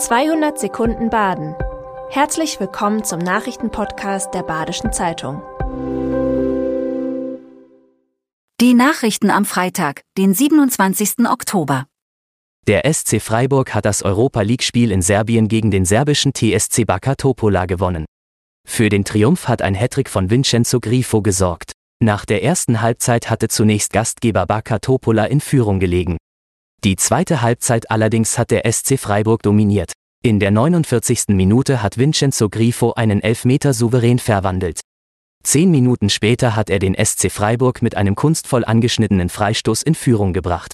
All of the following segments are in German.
200 Sekunden Baden. Herzlich willkommen zum Nachrichtenpodcast der Badischen Zeitung. Die Nachrichten am Freitag, den 27. Oktober. Der SC Freiburg hat das Europa League-Spiel in Serbien gegen den serbischen TSC Baka Topola gewonnen. Für den Triumph hat ein Hattrick von Vincenzo Grifo gesorgt. Nach der ersten Halbzeit hatte zunächst Gastgeber Baka Topola in Führung gelegen. Die zweite Halbzeit allerdings hat der SC Freiburg dominiert. In der 49. Minute hat Vincenzo Grifo einen Elfmeter souverän verwandelt. Zehn Minuten später hat er den SC Freiburg mit einem kunstvoll angeschnittenen Freistoß in Führung gebracht.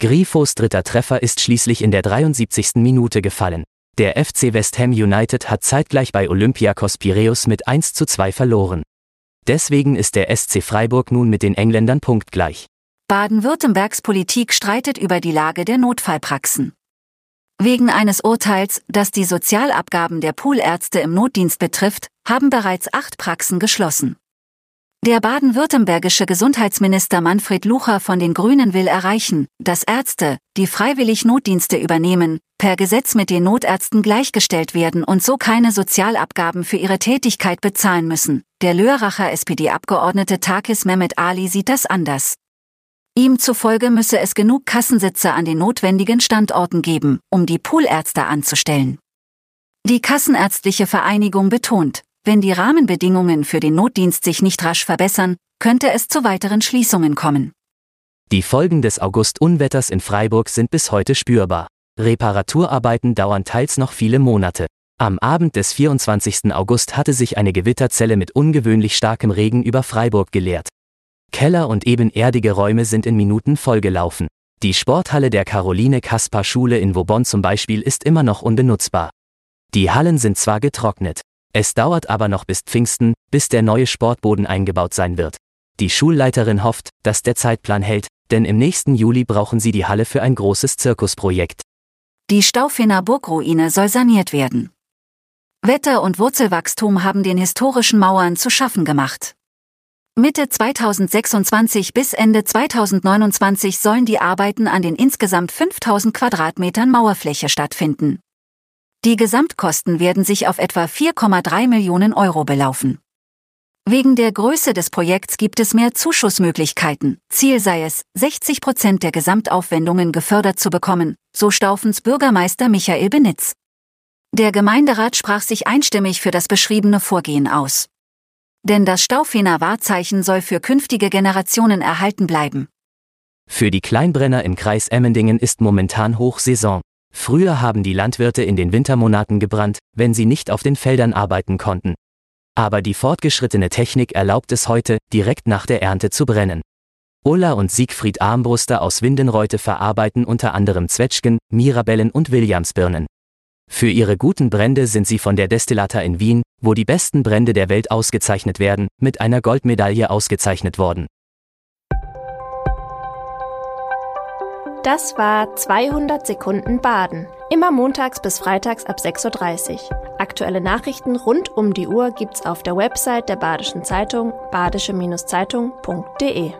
Grifos dritter Treffer ist schließlich in der 73. Minute gefallen. Der FC West Ham United hat zeitgleich bei Olympiakos Piräus mit 1 zu 2 verloren. Deswegen ist der SC Freiburg nun mit den Engländern punktgleich. Baden-Württembergs Politik streitet über die Lage der Notfallpraxen. Wegen eines Urteils, das die Sozialabgaben der Poolärzte im Notdienst betrifft, haben bereits acht Praxen geschlossen. Der baden-württembergische Gesundheitsminister Manfred Lucher von den Grünen will erreichen, dass Ärzte, die freiwillig Notdienste übernehmen, per Gesetz mit den Notärzten gleichgestellt werden und so keine Sozialabgaben für ihre Tätigkeit bezahlen müssen. Der Lörracher SPD-Abgeordnete Takis Mehmet Ali sieht das anders. Ihm zufolge müsse es genug Kassensitze an den notwendigen Standorten geben, um die Poolärzte anzustellen. Die Kassenärztliche Vereinigung betont, wenn die Rahmenbedingungen für den Notdienst sich nicht rasch verbessern, könnte es zu weiteren Schließungen kommen. Die Folgen des August-Unwetters in Freiburg sind bis heute spürbar. Reparaturarbeiten dauern teils noch viele Monate. Am Abend des 24. August hatte sich eine Gewitterzelle mit ungewöhnlich starkem Regen über Freiburg geleert. Keller und ebenerdige Räume sind in Minuten vollgelaufen. Die Sporthalle der Caroline Kaspar Schule in Vauban zum Beispiel ist immer noch unbenutzbar. Die Hallen sind zwar getrocknet, es dauert aber noch bis Pfingsten, bis der neue Sportboden eingebaut sein wird. Die Schulleiterin hofft, dass der Zeitplan hält, denn im nächsten Juli brauchen sie die Halle für ein großes Zirkusprojekt. Die Staufener Burgruine soll saniert werden. Wetter und Wurzelwachstum haben den historischen Mauern zu schaffen gemacht. Mitte 2026 bis Ende 2029 sollen die Arbeiten an den insgesamt 5000 Quadratmetern Mauerfläche stattfinden. Die Gesamtkosten werden sich auf etwa 4,3 Millionen Euro belaufen. Wegen der Größe des Projekts gibt es mehr Zuschussmöglichkeiten. Ziel sei es, 60 Prozent der Gesamtaufwendungen gefördert zu bekommen, so Staufens Bürgermeister Michael Benitz. Der Gemeinderat sprach sich einstimmig für das beschriebene Vorgehen aus. Denn das Staufener Wahrzeichen soll für künftige Generationen erhalten bleiben. Für die Kleinbrenner im Kreis Emmendingen ist momentan Hochsaison. Früher haben die Landwirte in den Wintermonaten gebrannt, wenn sie nicht auf den Feldern arbeiten konnten. Aber die fortgeschrittene Technik erlaubt es heute, direkt nach der Ernte zu brennen. Ulla und Siegfried Armbruster aus Windenreute verarbeiten unter anderem Zwetschgen, Mirabellen und Williamsbirnen. Für ihre guten Brände sind sie von der Destillata in Wien, wo die besten Brände der Welt ausgezeichnet werden, mit einer Goldmedaille ausgezeichnet worden. Das war 200 Sekunden Baden. Immer montags bis freitags ab 6.30 Uhr. Aktuelle Nachrichten rund um die Uhr gibt's auf der Website der Badischen Zeitung badische-zeitung.de.